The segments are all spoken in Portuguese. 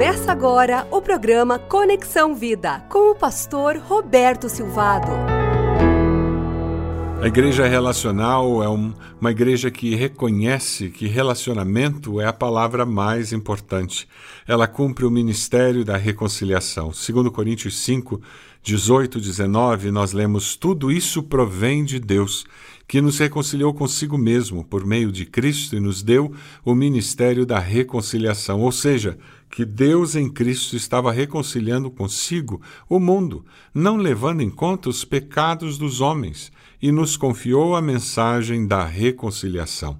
Começa agora o programa Conexão Vida com o pastor Roberto Silvado. A igreja relacional é um, uma igreja que reconhece que relacionamento é a palavra mais importante. Ela cumpre o ministério da reconciliação. Segundo Coríntios 5, 18, 19, nós lemos: Tudo isso provém de Deus, que nos reconciliou consigo mesmo por meio de Cristo e nos deu o ministério da reconciliação. Ou seja, que Deus em Cristo estava reconciliando consigo o mundo, não levando em conta os pecados dos homens e nos confiou a mensagem da reconciliação.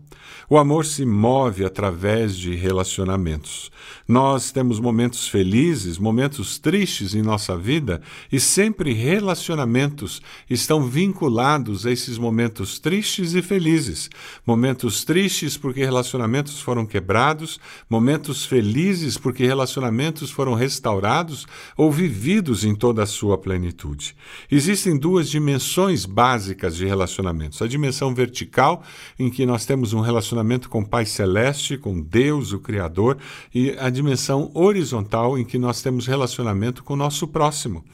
O amor se move através de relacionamentos. Nós temos momentos felizes, momentos tristes em nossa vida e sempre relacionamentos estão vinculados a esses momentos tristes e felizes. Momentos tristes porque relacionamentos foram quebrados, momentos felizes porque relacionamentos foram restaurados ou vividos em toda a sua plenitude. Existem duas dimensões básicas de relacionamentos: a dimensão vertical, em que nós temos um relacionamento com o Pai Celeste, com Deus, o Criador, e a dimensão horizontal, em que nós temos relacionamento com o nosso próximo.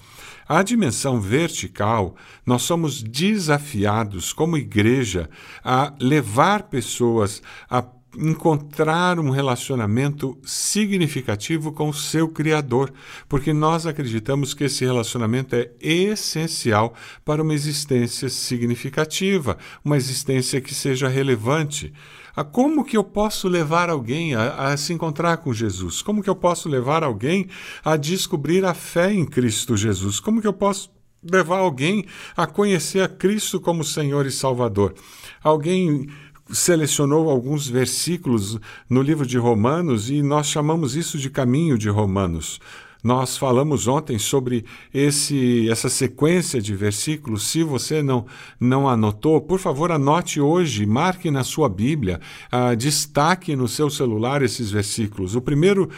A dimensão vertical, nós somos desafiados como igreja a levar pessoas a encontrar um relacionamento significativo com o seu Criador, porque nós acreditamos que esse relacionamento é essencial para uma existência significativa, uma existência que seja relevante. A como que eu posso levar alguém a, a se encontrar com Jesus? Como que eu posso levar alguém a descobrir a fé em Cristo Jesus? Como que eu posso levar alguém a conhecer a Cristo como Senhor e Salvador? Alguém selecionou alguns versículos no livro de Romanos e nós chamamos isso de caminho de Romanos. Nós falamos ontem sobre esse, essa sequência de versículos. Se você não, não anotou, por favor, anote hoje, marque na sua Bíblia, uh, destaque no seu celular esses versículos. O primeiro,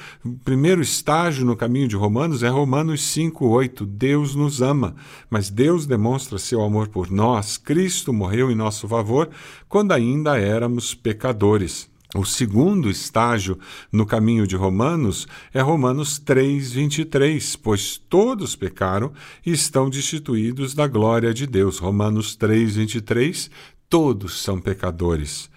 primeiro estágio no caminho de Romanos é Romanos 5,8. Deus nos ama, mas Deus demonstra seu amor por nós. Cristo morreu em nosso favor quando ainda éramos pecadores. O segundo estágio no caminho de Romanos é Romanos 3, 23, pois todos pecaram e estão destituídos da glória de Deus. Romanos 3, 23, todos são pecadores.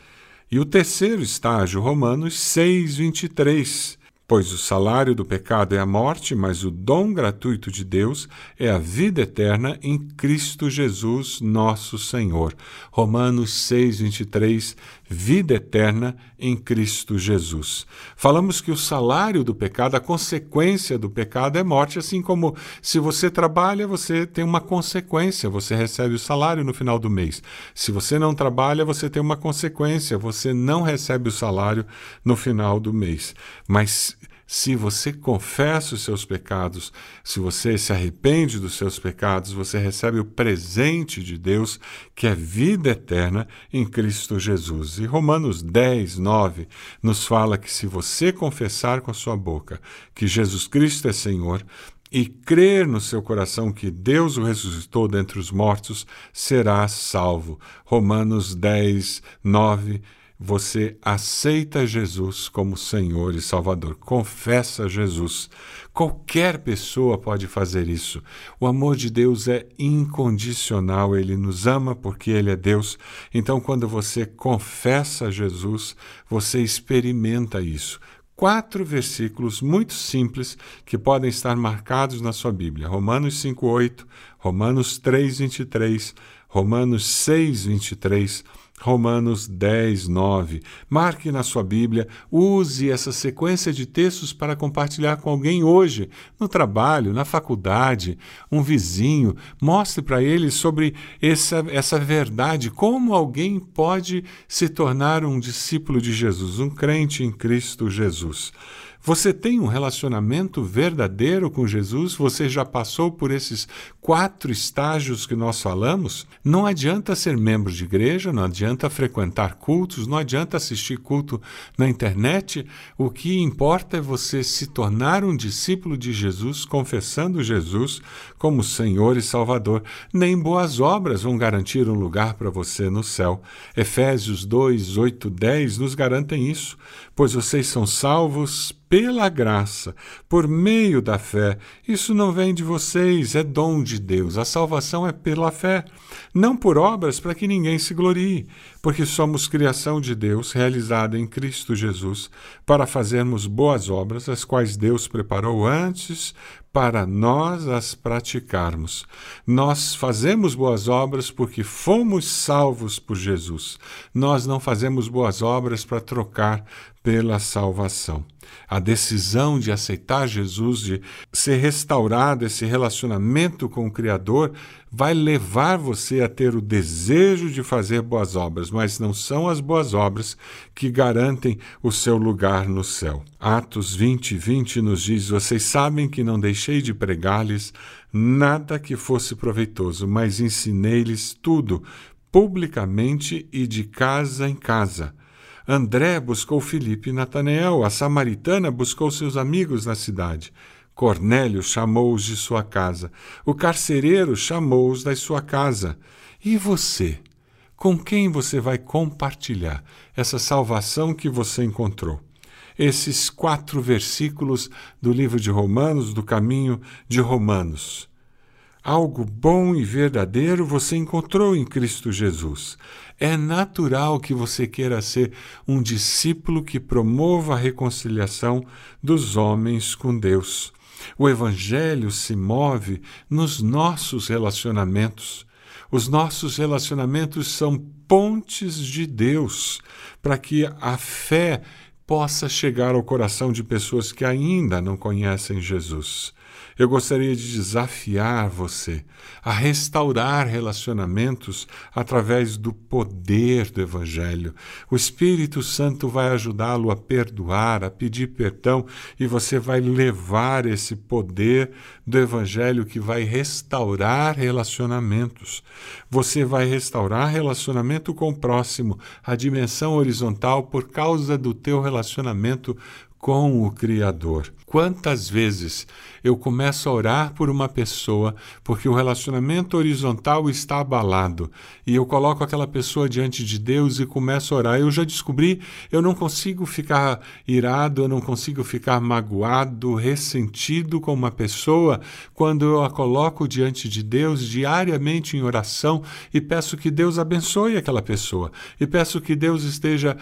E o terceiro estágio, Romanos 6, 23, Pois o salário do pecado é a morte, mas o dom gratuito de Deus é a vida eterna em Cristo Jesus, nosso Senhor. Romanos 6, 23, vida eterna em Cristo Jesus. Falamos que o salário do pecado, a consequência do pecado é morte, assim como se você trabalha, você tem uma consequência, você recebe o salário no final do mês. Se você não trabalha, você tem uma consequência, você não recebe o salário no final do mês. Mas se você confessa os seus pecados, se você se arrepende dos seus pecados, você recebe o presente de Deus, que é vida eterna em Cristo Jesus. E Romanos 10, 9 nos fala que se você confessar com a sua boca que Jesus Cristo é Senhor, e crer no seu coração que Deus o ressuscitou dentre os mortos, será salvo. Romanos 10, 9 você aceita Jesus como Senhor e Salvador, confessa Jesus. Qualquer pessoa pode fazer isso. O amor de Deus é incondicional, ele nos ama porque ele é Deus. Então, quando você confessa Jesus, você experimenta isso. Quatro versículos muito simples que podem estar marcados na sua Bíblia: Romanos 5:8, Romanos 3:23, Romanos 6:23. Romanos 10, 9. Marque na sua Bíblia, use essa sequência de textos para compartilhar com alguém hoje, no trabalho, na faculdade, um vizinho. Mostre para ele sobre essa, essa verdade, como alguém pode se tornar um discípulo de Jesus, um crente em Cristo Jesus. Você tem um relacionamento verdadeiro com Jesus? Você já passou por esses quatro estágios que nós falamos? Não adianta ser membro de igreja, não adianta frequentar cultos, não adianta assistir culto na internet. O que importa é você se tornar um discípulo de Jesus, confessando Jesus como Senhor e Salvador. Nem boas obras vão garantir um lugar para você no céu. Efésios 2, 8, 10 nos garantem isso, pois vocês são salvos pela graça, por meio da fé. Isso não vem de vocês, é dom de Deus. A salvação é pela fé, não por obras para que ninguém se glorie, porque somos criação de Deus, realizada em Cristo Jesus, para fazermos boas obras, as quais Deus preparou antes para nós as praticarmos. Nós fazemos boas obras porque fomos salvos por Jesus. Nós não fazemos boas obras para trocar pela salvação. A decisão de aceitar Jesus, de ser restaurado esse relacionamento com o Criador, vai levar você a ter o desejo de fazer boas obras, mas não são as boas obras que garantem o seu lugar no céu. Atos 20, 20 nos diz: Vocês sabem que não deixei de pregar-lhes nada que fosse proveitoso, mas ensinei-lhes tudo, publicamente e de casa em casa André buscou Filipe e Natanael, a samaritana buscou seus amigos na cidade. Cornélio chamou-os de sua casa. O carcereiro chamou-os da sua casa. E você? Com quem você vai compartilhar essa salvação que você encontrou? Esses quatro versículos do livro de Romanos, do caminho de Romanos. Algo bom e verdadeiro você encontrou em Cristo Jesus. É natural que você queira ser um discípulo que promova a reconciliação dos homens com Deus. O Evangelho se move nos nossos relacionamentos. Os nossos relacionamentos são pontes de Deus para que a fé possa chegar ao coração de pessoas que ainda não conhecem Jesus. Eu gostaria de desafiar você a restaurar relacionamentos através do poder do Evangelho. O Espírito Santo vai ajudá-lo a perdoar, a pedir perdão, e você vai levar esse poder do Evangelho que vai restaurar relacionamentos. Você vai restaurar relacionamento com o próximo, a dimensão horizontal, por causa do teu relacionamento com o Criador. Quantas vezes eu começo a orar por uma pessoa porque o relacionamento horizontal está abalado e eu coloco aquela pessoa diante de Deus e começo a orar. Eu já descobri, eu não consigo ficar irado, eu não consigo ficar magoado, ressentido com uma pessoa quando eu a coloco diante de Deus diariamente em oração e peço que Deus abençoe aquela pessoa e peço que Deus esteja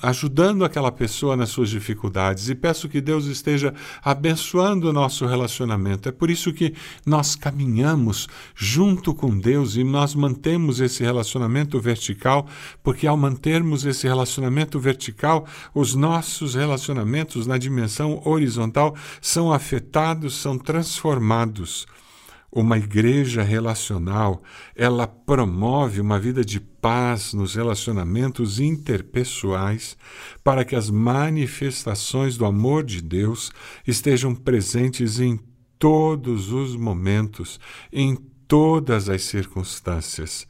ajudando aquela pessoa nas suas dificuldades e peço que Deus esteja esteja abençoando o nosso relacionamento. É por isso que nós caminhamos junto com Deus e nós mantemos esse relacionamento vertical, porque ao mantermos esse relacionamento vertical, os nossos relacionamentos na dimensão horizontal são afetados, são transformados. Uma igreja relacional, ela promove uma vida de paz nos relacionamentos interpessoais, para que as manifestações do amor de Deus estejam presentes em todos os momentos, em todas as circunstâncias.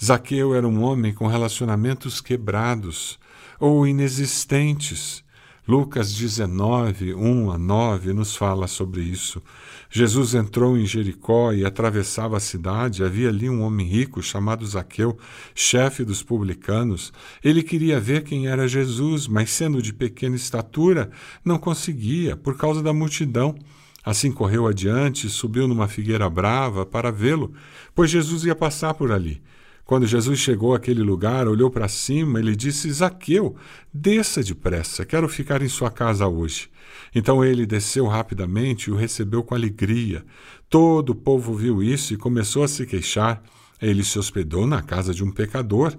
Zaqueu era um homem com relacionamentos quebrados ou inexistentes. Lucas 19, 1 a 9 nos fala sobre isso. Jesus entrou em Jericó e atravessava a cidade. Havia ali um homem rico chamado Zaqueu, chefe dos publicanos. Ele queria ver quem era Jesus, mas sendo de pequena estatura, não conseguia, por causa da multidão. Assim correu adiante e subiu numa figueira brava para vê-lo, pois Jesus ia passar por ali. Quando Jesus chegou àquele lugar, olhou para cima e lhe disse: Zaqueu, desça depressa, quero ficar em sua casa hoje. Então ele desceu rapidamente e o recebeu com alegria. Todo o povo viu isso e começou a se queixar. Ele se hospedou na casa de um pecador.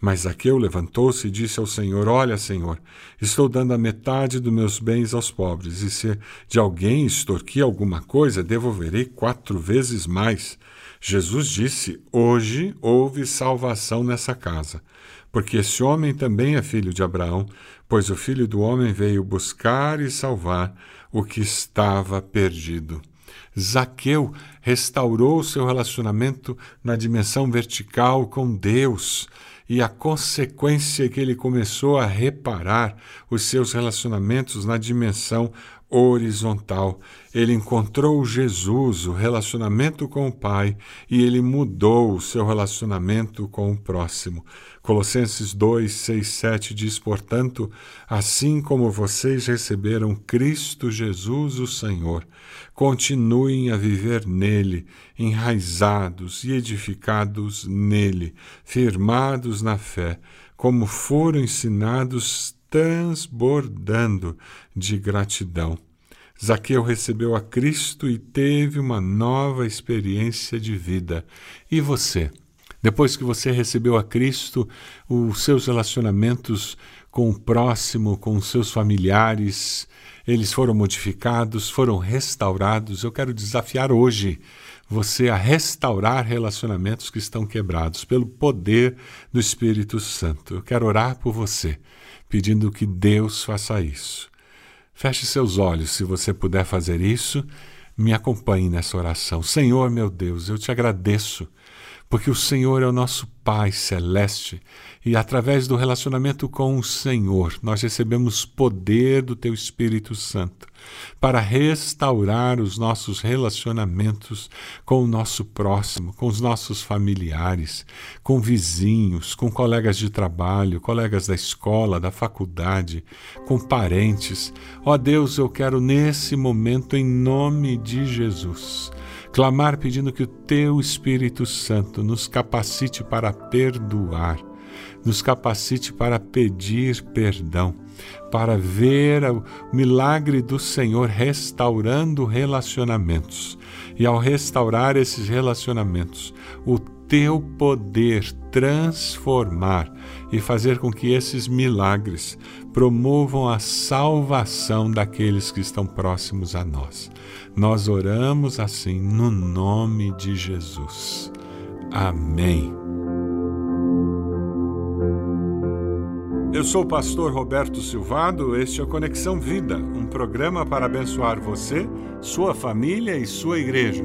Mas Zaqueu levantou-se e disse ao Senhor: Olha, Senhor, estou dando a metade dos meus bens aos pobres, e se de alguém extorquir alguma coisa, devolverei quatro vezes mais. Jesus disse: Hoje houve salvação nessa casa, porque esse homem também é filho de Abraão, pois o filho do homem veio buscar e salvar o que estava perdido. Zaqueu restaurou seu relacionamento na dimensão vertical com Deus e a consequência é que ele começou a reparar os seus relacionamentos na dimensão horizontal. Ele encontrou Jesus, o relacionamento com o Pai, e ele mudou o seu relacionamento com o próximo. Colossenses 2, 6, 7 diz, portanto, assim como vocês receberam Cristo Jesus, o Senhor, continuem a viver nele, enraizados e edificados nele, firmados na fé, como foram ensinados transbordando de gratidão. Zaqueu recebeu a Cristo e teve uma nova experiência de vida. E você? Depois que você recebeu a Cristo, os seus relacionamentos com o próximo, com os seus familiares, eles foram modificados, foram restaurados. Eu quero desafiar hoje você a restaurar relacionamentos que estão quebrados pelo poder do Espírito Santo. Eu quero orar por você pedindo que Deus faça isso. Feche seus olhos, se você puder fazer isso, me acompanhe nessa oração. Senhor, meu Deus, eu te agradeço, porque o Senhor é o nosso Pai celeste e através do relacionamento com o Senhor nós recebemos poder do Teu Espírito Santo para restaurar os nossos relacionamentos com o nosso próximo, com os nossos familiares, com vizinhos, com colegas de trabalho, colegas da escola, da faculdade, com parentes. Ó Deus, eu quero nesse momento, em nome de Jesus, clamar pedindo que o Teu Espírito Santo nos capacite para perdoar nos capacite para pedir perdão, para ver o milagre do Senhor restaurando relacionamentos. E ao restaurar esses relacionamentos, o teu poder transformar e fazer com que esses milagres promovam a salvação daqueles que estão próximos a nós. Nós oramos assim no nome de Jesus. Amém. Eu sou o pastor Roberto Silvado, este é o Conexão Vida, um programa para abençoar você, sua família e sua igreja.